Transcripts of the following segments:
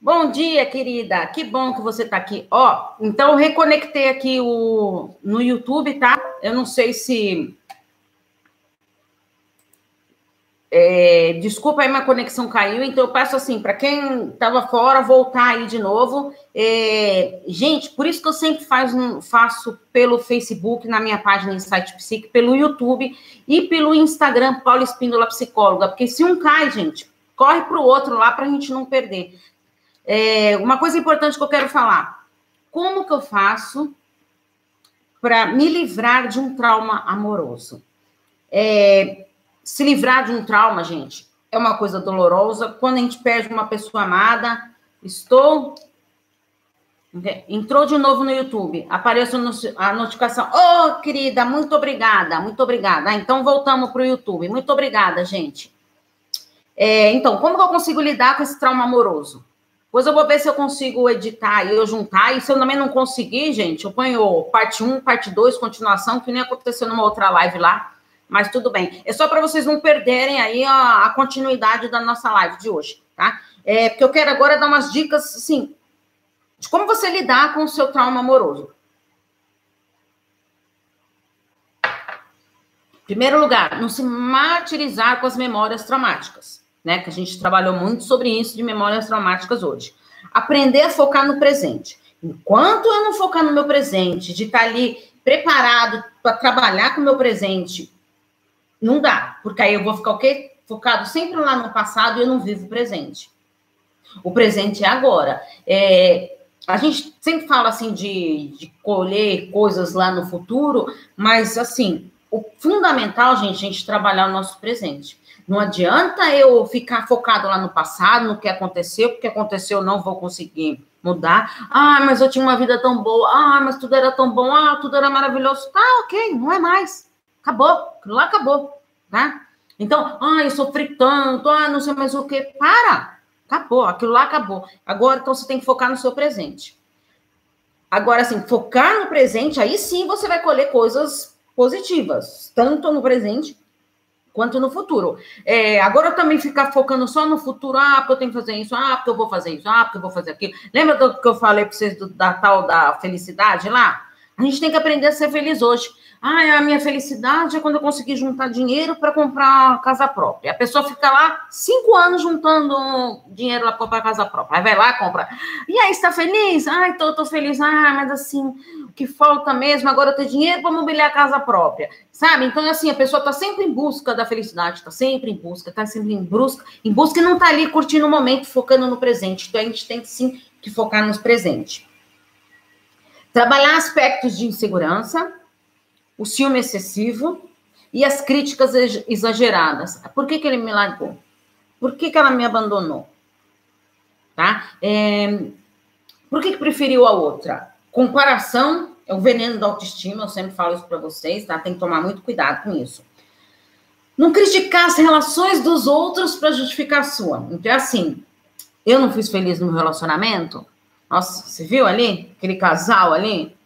Bom dia, querida. Que bom que você está aqui. Ó, então reconectei aqui o no YouTube, tá? Eu não sei se é, desculpa aí, minha conexão caiu, então eu peço assim, para quem estava fora, voltar aí de novo. É, gente, por isso que eu sempre faz, faço pelo Facebook, na minha página Insight Psique, pelo YouTube e pelo Instagram, Paulo Espíndola Psicóloga, porque se um cai, gente, corre para o outro lá para a gente não perder. É, uma coisa importante que eu quero falar: como que eu faço para me livrar de um trauma amoroso? É, se livrar de um trauma, gente, é uma coisa dolorosa. Quando a gente perde uma pessoa amada, estou. Entrou de novo no YouTube, apareceu a notificação. Ô, oh, querida, muito obrigada, muito obrigada. Ah, então voltamos para o YouTube. Muito obrigada, gente. É, então, como que eu consigo lidar com esse trauma amoroso? Pois eu vou ver se eu consigo editar e eu juntar. E se eu também não conseguir, gente, eu ponho parte 1, parte 2, continuação, que nem aconteceu numa outra live lá mas tudo bem. É só para vocês não perderem aí a, a, continuidade da nossa live de hoje, tá? É, porque eu quero agora dar umas dicas, assim, de como você lidar com o seu trauma amoroso. Primeiro lugar, não se martirizar com as memórias traumáticas, né? Que a gente trabalhou muito sobre isso de memórias traumáticas hoje. Aprender a focar no presente. Enquanto eu não focar no meu presente, de estar ali preparado para trabalhar com o meu presente, não dá, porque aí eu vou ficar o quê? Focado sempre lá no passado e eu não vivo o presente. O presente é agora. É, a gente sempre fala assim de, de colher coisas lá no futuro, mas assim, o fundamental, gente, a gente trabalhar o nosso presente. Não adianta eu ficar focado lá no passado, no que aconteceu, porque aconteceu, não vou conseguir mudar. Ah, mas eu tinha uma vida tão boa. Ah, mas tudo era tão bom. Ah, tudo era maravilhoso. Tá, ok, não é mais. Acabou, aquilo lá acabou, tá? Então, ah, eu sofri tanto, ah, não sei mais o que. Para! Acabou, aquilo lá acabou. Agora, então, você tem que focar no seu presente. Agora, assim, focar no presente, aí sim você vai colher coisas positivas, tanto no presente quanto no futuro. É, agora também ficar focando só no futuro, ah, porque eu tenho que fazer isso, ah, porque eu vou fazer isso, ah, porque eu vou fazer aquilo. Lembra do que eu falei para vocês do, da tal da felicidade lá? A gente tem que aprender a ser feliz hoje. Ah, a minha felicidade é quando eu conseguir juntar dinheiro para comprar casa própria. A pessoa fica lá cinco anos juntando dinheiro para comprar casa própria. Aí vai lá, compra. E aí, está feliz? Ah, então eu estou feliz. Ah, mas assim, o que falta mesmo agora é ter dinheiro para mobiliar a casa própria. Sabe? Então, assim, a pessoa está sempre em busca da felicidade, está sempre em busca, está sempre em busca, em busca e não está ali curtindo o momento, focando no presente. Então, a gente tem que sim que focar nos presentes. Trabalhar aspectos de insegurança o ciúme excessivo e as críticas exageradas. Por que, que ele me largou? Por que, que ela me abandonou? Tá? É, por que, que preferiu a outra? Comparação é o veneno da autoestima, eu sempre falo isso para vocês, tá? Tem que tomar muito cuidado com isso. Não criticar as relações dos outros para justificar a sua. Então, é assim, eu não fiz feliz no meu relacionamento. Nossa, você viu ali? Aquele casal ali?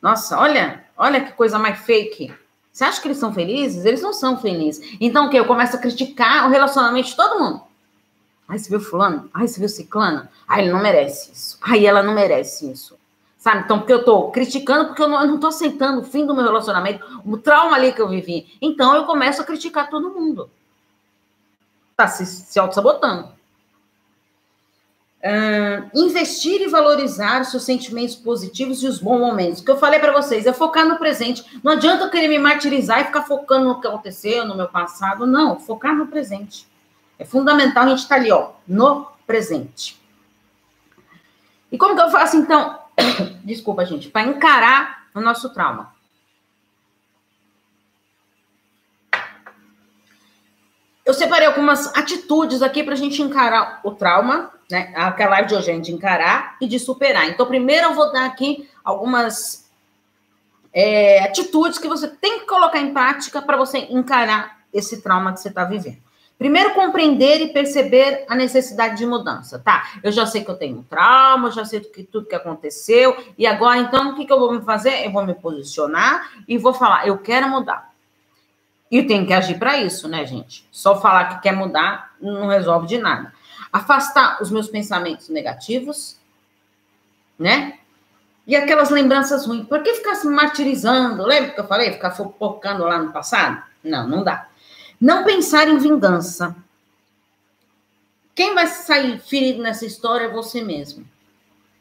Nossa, olha, Olha que coisa mais fake. Você acha que eles são felizes? Eles não são felizes. Então o que? Eu começo a criticar o relacionamento de todo mundo. Ai, você viu fulano? Ai, você viu ciclana? Ai, ele não merece isso. Ai, ela não merece isso. Sabe? Então, porque eu tô criticando, porque eu não, eu não tô aceitando o fim do meu relacionamento, o trauma ali que eu vivi. Então, eu começo a criticar todo mundo. Tá se, se auto-sabotando. Uh, investir e valorizar os seus sentimentos positivos e os bons momentos. O que eu falei para vocês é focar no presente. Não adianta eu querer me martirizar e ficar focando no que aconteceu, no meu passado. Não, focar no presente. É fundamental a gente estar tá ali, ó, no presente. E como que eu faço, então? Desculpa, gente, para encarar o nosso trauma. Eu separei algumas atitudes aqui para a gente encarar o trauma né? Aquela live de hoje é de encarar e de superar. Então, primeiro eu vou dar aqui algumas é, atitudes que você tem que colocar em prática para você encarar esse trauma que você está vivendo. Primeiro, compreender e perceber a necessidade de mudança, tá? Eu já sei que eu tenho um trauma, já sei que, tudo que aconteceu, e agora, então, o que, que eu vou fazer? Eu vou me posicionar e vou falar, eu quero mudar. E tem que agir para isso, né, gente? Só falar que quer mudar não resolve de nada. Afastar os meus pensamentos negativos, né? E aquelas lembranças ruins. Por que ficar se martirizando? Lembra que eu falei? Ficar focando lá no passado? Não, não dá. Não pensar em vingança. Quem vai sair ferido nessa história é você mesmo.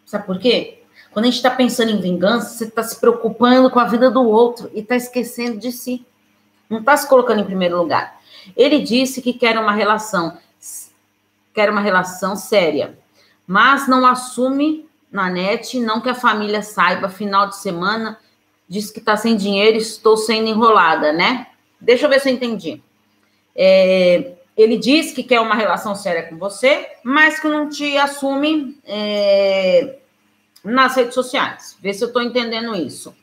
Sabe por quê? Quando a gente está pensando em vingança, você está se preocupando com a vida do outro e está esquecendo de si. Não está se colocando em primeiro lugar. Ele disse que quer uma relação, quer uma relação séria, mas não assume na net, não que a família saiba, final de semana, diz que está sem dinheiro, estou sendo enrolada, né? Deixa eu ver se eu entendi. É, ele diz que quer uma relação séria com você, mas que não te assume é, nas redes sociais. Vê se eu estou entendendo isso.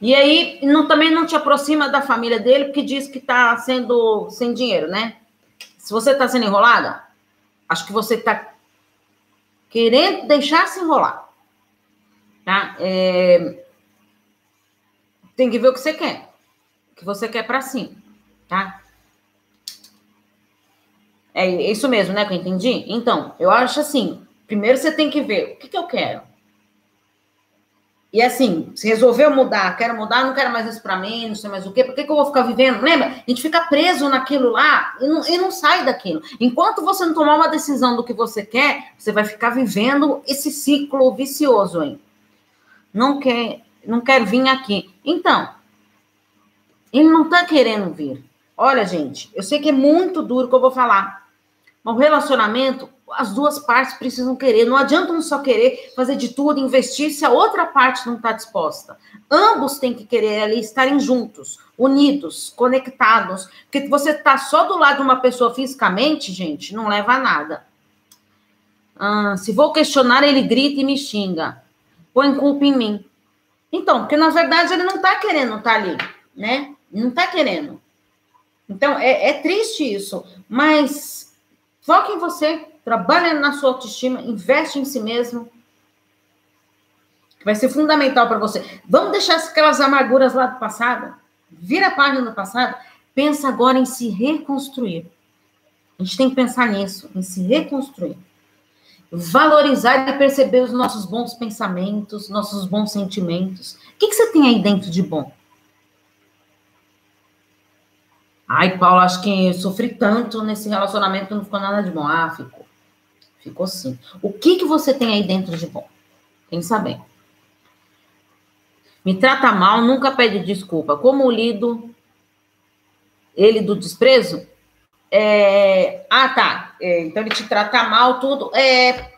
E aí, não, também não te aproxima da família dele, porque diz que está sendo sem dinheiro, né? Se você está sendo enrolada, acho que você está querendo deixar se enrolar. Tá? É... Tem que ver o que você quer. O que você quer para si, tá? É isso mesmo, né, que eu entendi? Então, eu acho assim, primeiro você tem que ver o que, que eu quero. E assim, se resolveu mudar, quero mudar, não quero mais isso para mim, não sei mais o quê, por que, que eu vou ficar vivendo? Lembra? A gente fica preso naquilo lá e não, e não sai daquilo. Enquanto você não tomar uma decisão do que você quer, você vai ficar vivendo esse ciclo vicioso, hein? Não quer, não quer vir aqui. Então, ele não tá querendo vir. Olha, gente, eu sei que é muito duro que eu vou falar. Mas o relacionamento as duas partes precisam querer. Não adianta um só querer fazer de tudo, investir, se a outra parte não está disposta. Ambos têm que querer ali estarem juntos, unidos, conectados. Porque você está só do lado de uma pessoa fisicamente, gente, não leva a nada. Ah, se vou questionar, ele grita e me xinga. Põe culpa em mim. Então, porque na verdade ele não está querendo estar tá ali, né? Não está querendo. Então, é, é triste isso. Mas foque em você, trabalha na sua autoestima, investe em si mesmo, que vai ser fundamental para você. Vamos deixar aquelas amarguras lá do passado, vira a página do passado, pensa agora em se reconstruir. A gente tem que pensar nisso, em se reconstruir. Valorizar e perceber os nossos bons pensamentos, nossos bons sentimentos. O que, que você tem aí dentro de bom? Ai, Paulo, acho que sofri tanto nesse relacionamento, não ficou nada de bom. Ah, ficou. Ficou sim. O que, que você tem aí dentro de bom? Pensa bem. Me trata mal, nunca pede desculpa. Como lido ele do desprezo? É... Ah, tá. É, então ele te trata mal, tudo. É...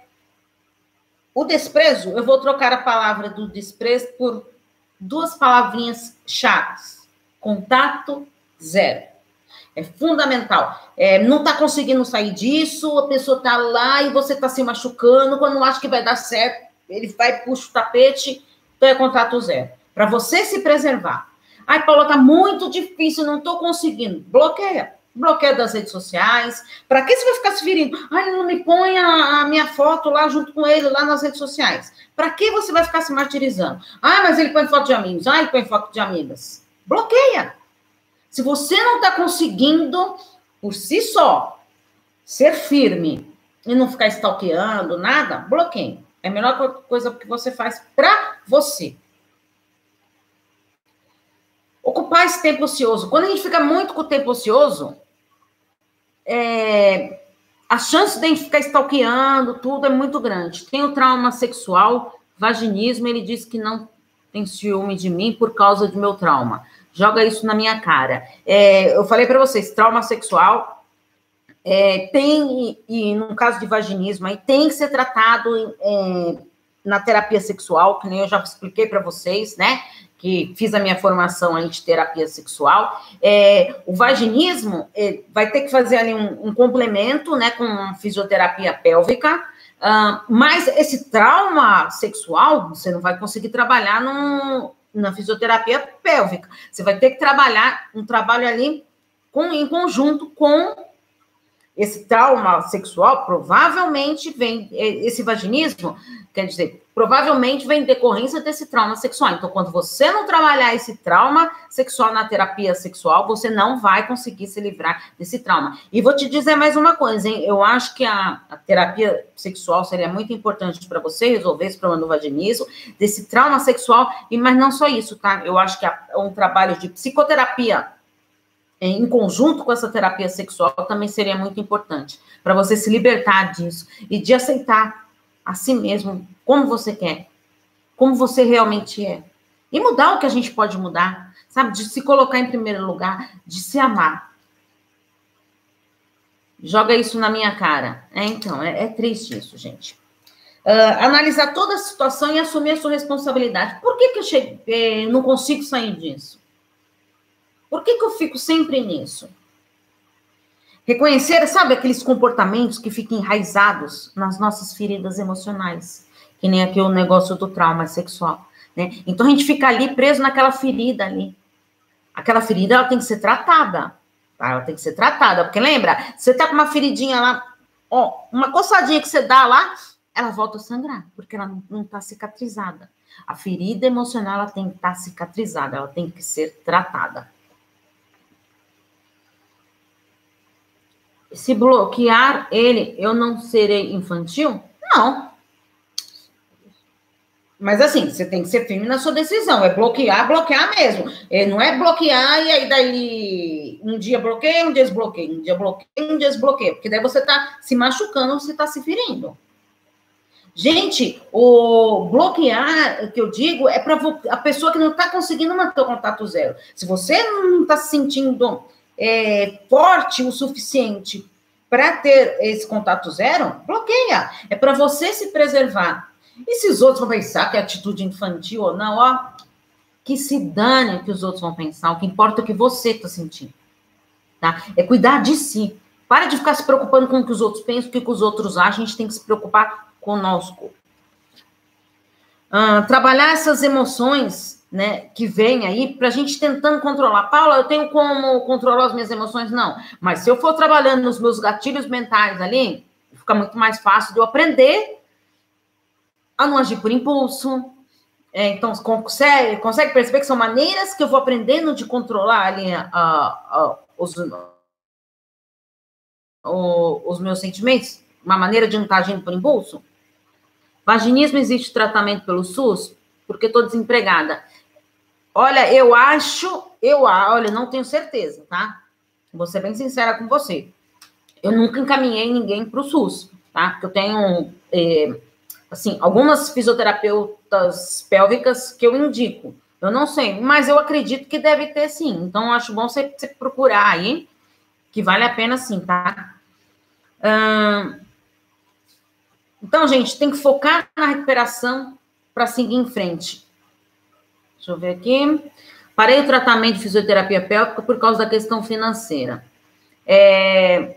O desprezo, eu vou trocar a palavra do desprezo por duas palavrinhas chaves: contato zero. É fundamental. É, não está conseguindo sair disso, a pessoa está lá e você está se machucando. Quando acha que vai dar certo, ele vai, puxa o tapete, então é contrato zero. Para você se preservar. Ai, Paula, está muito difícil, não estou conseguindo. Bloqueia. Bloqueia das redes sociais. Para que você vai ficar se ferindo? Ai, não me põe a, a, minha foto lá junto com ele, lá nas redes sociais. Para que você vai ficar se martirizando? Ah, mas ele põe foto de amigos. Ah, ele põe foto de amigas. Bloqueia. Se você não está conseguindo, por si só, ser firme e não ficar stalkeando, nada, bloqueie. É a melhor coisa que você faz para você. Ocupar esse tempo ocioso. Quando a gente fica muito com o tempo ocioso, é, a chance de a gente ficar stalkeando, tudo é muito grande. Tem o trauma sexual, vaginismo, ele diz que não tem ciúme de mim por causa do meu trauma joga isso na minha cara. É, eu falei para vocês, trauma sexual é, tem, e, e no caso de vaginismo, aí tem que ser tratado é, na terapia sexual, que nem eu já expliquei para vocês, né? Que fiz a minha formação aí de terapia sexual. É, o vaginismo é, vai ter que fazer ali um, um complemento, né, com fisioterapia pélvica. Uh, mas esse trauma sexual, você não vai conseguir trabalhar num, na fisioterapia pélvica. Você vai ter que trabalhar um trabalho ali com, em conjunto com esse trauma sexual provavelmente vem, é, esse vaginismo, quer dizer, provavelmente vem decorrência desse trauma sexual. Então, quando você não trabalhar esse trauma sexual na terapia sexual, você não vai conseguir se livrar desse trauma. E vou te dizer mais uma coisa, hein? Eu acho que a, a terapia sexual seria muito importante para você resolver esse problema do vaginismo, desse trauma sexual, e mas não só isso, tá? Eu acho que é um trabalho de psicoterapia em conjunto com essa terapia sexual também seria muito importante para você se libertar disso e de aceitar a si mesmo como você quer, como você realmente é. E mudar o que a gente pode mudar, sabe? De se colocar em primeiro lugar, de se amar. Joga isso na minha cara. É, então, é, é triste isso, gente. Uh, analisar toda a situação e assumir a sua responsabilidade. Por que, que eu cheguei, eh, não consigo sair disso? Por que, que eu fico sempre nisso? Reconhecer, sabe, aqueles comportamentos que ficam enraizados nas nossas feridas emocionais, que nem aqui o negócio do trauma sexual, né? Então a gente fica ali preso naquela ferida ali. Aquela ferida ela tem que ser tratada, tá? Ela tem que ser tratada, porque lembra, você tá com uma feridinha lá, ó, uma coçadinha que você dá lá, ela volta a sangrar, porque ela não está cicatrizada. A ferida emocional ela tem que estar tá cicatrizada, ela tem que ser tratada. Se bloquear ele, eu não serei infantil? Não. Mas assim, você tem que ser firme na sua decisão. É bloquear, bloquear mesmo. É, não é bloquear e aí daí um dia bloqueia, um dia desbloqueia, um dia bloqueia, um dia desbloqueia. Porque daí você tá se machucando, você tá se ferindo. Gente, o bloquear, que eu digo, é para a pessoa que não está conseguindo manter o contato zero. Se você não está se sentindo é, forte o suficiente para ter esse contato zero, bloqueia. É para você se preservar. E se os outros vão pensar que é atitude infantil ou não, ó, que se dane o que os outros vão pensar. O que importa é o que você está sentindo. Tá? É cuidar de si. Para de ficar se preocupando com o que os outros pensam, o que os outros acham. A gente tem que se preocupar conosco. Ah, trabalhar essas emoções né, que vem aí para a gente tentando controlar. Paula, eu tenho como controlar as minhas emoções? Não. Mas se eu for trabalhando nos meus gatilhos mentais ali, fica muito mais fácil de eu aprender a não agir por impulso. É, então, consegue, consegue perceber que são maneiras que eu vou aprendendo de controlar ali a, a, os, os meus sentimentos? Uma maneira de não estar agindo por impulso? Vaginismo existe tratamento pelo SUS? Porque estou desempregada. Olha, eu acho, eu olha, não tenho certeza, tá? Vou ser bem sincera com você. Eu nunca encaminhei ninguém para o SUS, tá? Porque eu tenho, é, assim, algumas fisioterapeutas pélvicas que eu indico. Eu não sei, mas eu acredito que deve ter sim. Então, acho bom você, você procurar aí, que vale a pena sim, tá? Hum, então, gente, tem que focar na recuperação para seguir em frente. Deixa eu ver aqui. Parei o tratamento de fisioterapia pélvica por causa da questão financeira. É,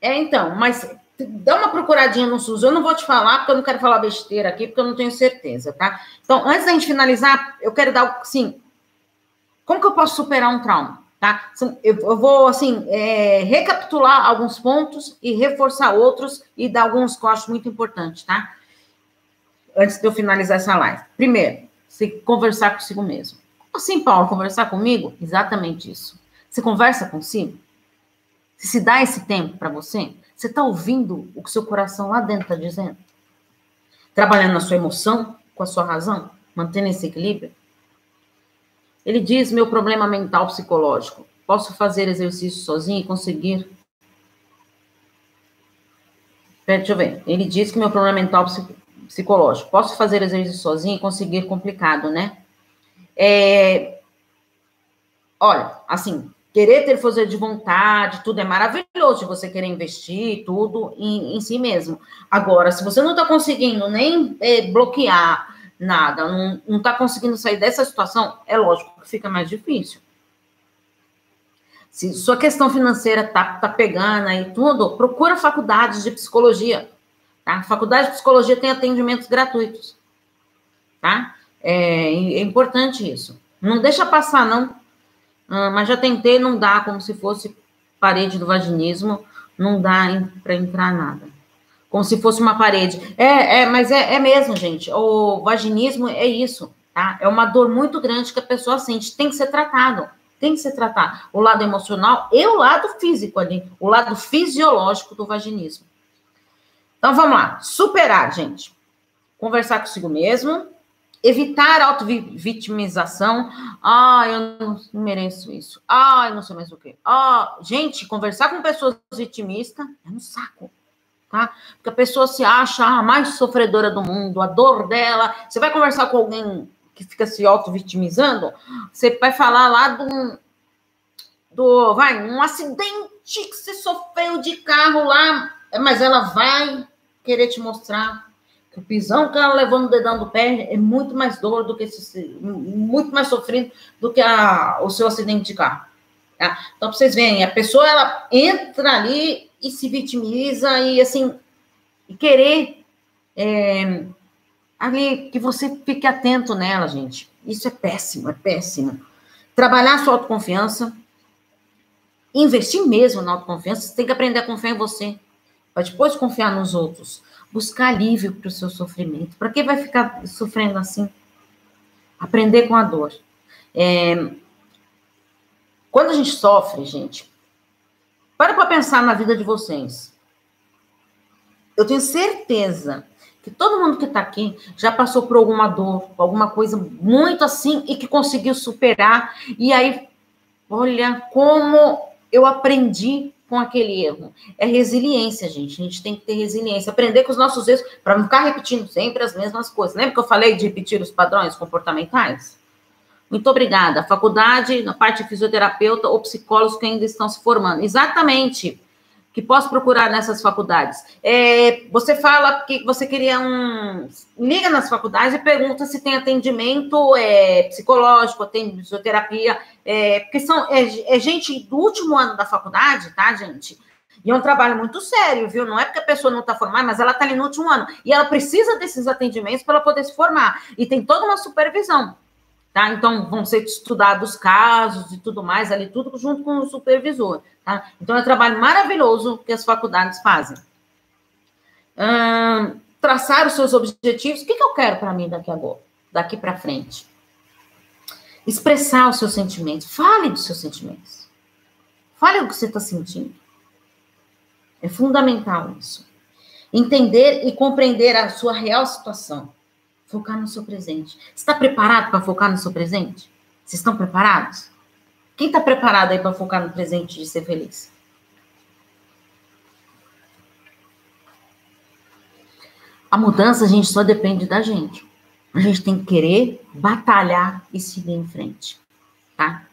é então, mas dá uma procuradinha no SUS. Eu não vou te falar, porque eu não quero falar besteira aqui, porque eu não tenho certeza, tá? Então, antes da gente finalizar, eu quero dar, assim, como que eu posso superar um trauma, tá? Eu vou, assim, é, recapitular alguns pontos e reforçar outros e dar alguns acho muito importantes, tá? Antes de eu finalizar essa live. Primeiro, você conversar consigo mesmo. Assim, Paulo, conversar comigo? Exatamente isso. Você conversa consigo? Você se dá esse tempo para você? Você está ouvindo o que seu coração lá dentro está dizendo? Trabalhando na sua emoção, com a sua razão? Mantendo esse equilíbrio? Ele diz: meu problema mental psicológico. Posso fazer exercício sozinho e conseguir? Deixa eu ver. Ele diz que meu problema mental psicológico. Posso fazer exercício sozinho e conseguir complicado, né? É, olha, assim, querer ter força de vontade, tudo é maravilhoso de você querer investir tudo em, em si mesmo. Agora, se você não está conseguindo nem é, bloquear nada, não está conseguindo sair dessa situação, é lógico que fica mais difícil. Se sua questão financeira tá, tá pegando aí tudo, procura faculdades de psicologia. Tá? A faculdade de psicologia tem atendimentos gratuitos. Tá? É, é importante isso. Não deixa passar, não. Ah, mas já tentei, não dá, como se fosse parede do vaginismo. não dá para entrar nada. Como se fosse uma parede. É, é mas é, é mesmo, gente. O vaginismo é isso, tá? É uma dor muito grande que a pessoa sente. Tem que ser tratado. Tem que ser tratado. O lado emocional e o lado físico ali. O lado fisiológico do vaginismo. Então vamos lá. Superar, gente. Conversar consigo mesmo. Evitar auto-vitimização. Ah, eu não mereço isso. Ah, eu não sei mais o quê. Ah, gente, conversar com pessoas vitimistas é um saco tá? Porque a pessoa se acha a mais sofredora do mundo, a dor dela. Você vai conversar com alguém que fica se auto-vitimizando, você vai falar lá do, do. Vai, um acidente que você sofreu de carro lá, mas ela vai querer te mostrar que o pisão que ela levou no dedão do pé é muito mais dor do que esse, muito mais sofrido do que a, o seu acidente de carro. Tá? Então, vocês verem, a pessoa ela entra ali e se vitimiza e assim, e querer é, ali que você fique atento nela, gente. Isso é péssimo, é péssimo. Trabalhar sua autoconfiança, investir mesmo na autoconfiança, você tem que aprender a confiar em você, para depois confiar nos outros. Buscar alívio para o seu sofrimento. Para que vai ficar sofrendo assim? Aprender com a dor. É, quando a gente sofre, gente, para para pensar na vida de vocês. Eu tenho certeza que todo mundo que está aqui já passou por alguma dor, alguma coisa muito assim e que conseguiu superar. E aí, olha como eu aprendi com aquele erro. É resiliência, gente. A gente tem que ter resiliência, aprender com os nossos erros para não ficar repetindo sempre as mesmas coisas. Lembra que eu falei de repetir os padrões comportamentais? Muito obrigada. Faculdade, na parte de fisioterapeuta ou psicólogos que ainda estão se formando. Exatamente. Que posso procurar nessas faculdades. É, você fala que você queria um. Liga nas faculdades e pergunta se tem atendimento é, psicológico, tem fisioterapia, é, porque são, é, é gente do último ano da faculdade, tá, gente? E é um trabalho muito sério, viu? Não é porque a pessoa não está formada, mas ela está ali no último ano. E ela precisa desses atendimentos para poder se formar. E tem toda uma supervisão. Tá? Então, vão ser estudados casos e tudo mais, ali tudo junto com o supervisor. Tá? Então, é um trabalho maravilhoso que as faculdades fazem. Hum, traçar os seus objetivos. O que, que eu quero para mim daqui agora, daqui para frente? Expressar os seus sentimentos. Fale dos seus sentimentos. Fale o que você está sentindo. É fundamental isso. Entender e compreender a sua real situação. Focar no seu presente. Você está preparado para focar no seu presente? Vocês estão preparados? Quem está preparado aí para focar no presente de ser feliz? A mudança, a gente, só depende da gente. A gente tem que querer batalhar e seguir em frente, tá?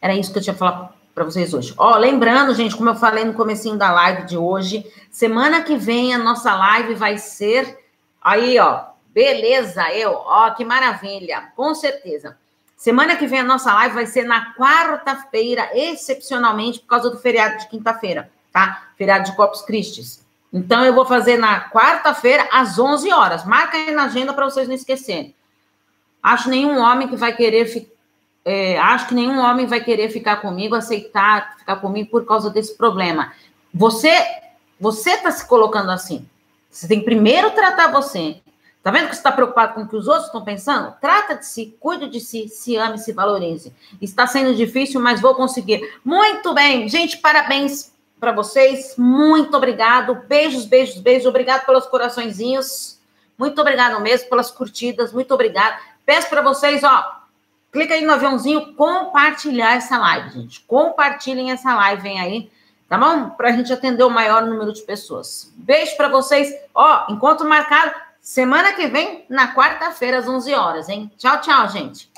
Era isso que eu tinha falado para vocês hoje. Ó, lembrando, gente, como eu falei no comecinho da live de hoje, semana que vem a nossa live vai ser aí, ó, Beleza, eu. Ó, que maravilha. Com certeza. Semana que vem a nossa live vai ser na quarta-feira, excepcionalmente, por causa do feriado de quinta-feira, tá? Feriado de Corpus Christi. Então, eu vou fazer na quarta-feira, às 11 horas. Marca aí na agenda para vocês não esquecerem. Acho nenhum homem que vai querer é, acho que nenhum homem vai querer ficar comigo, aceitar ficar comigo por causa desse problema. Você, você está se colocando assim. Você tem que primeiro tratar você. Tá vendo que você está preocupado com o que os outros estão pensando? Trata de si, cuide de si, se ame, se valorize. Está sendo difícil, mas vou conseguir. Muito bem, gente, parabéns para vocês. Muito obrigado. Beijos, beijos, beijos. Obrigado pelos coraçõezinhos. Muito obrigado mesmo pelas curtidas. Muito obrigado. Peço para vocês, ó, clica aí no aviãozinho, compartilhar essa live, gente. Compartilhem essa live, vem aí tá bom? Para a gente atender o maior número de pessoas. Beijo para vocês. Ó, encontro marcado Semana que vem, na quarta-feira, às 11 horas, hein? Tchau, tchau, gente.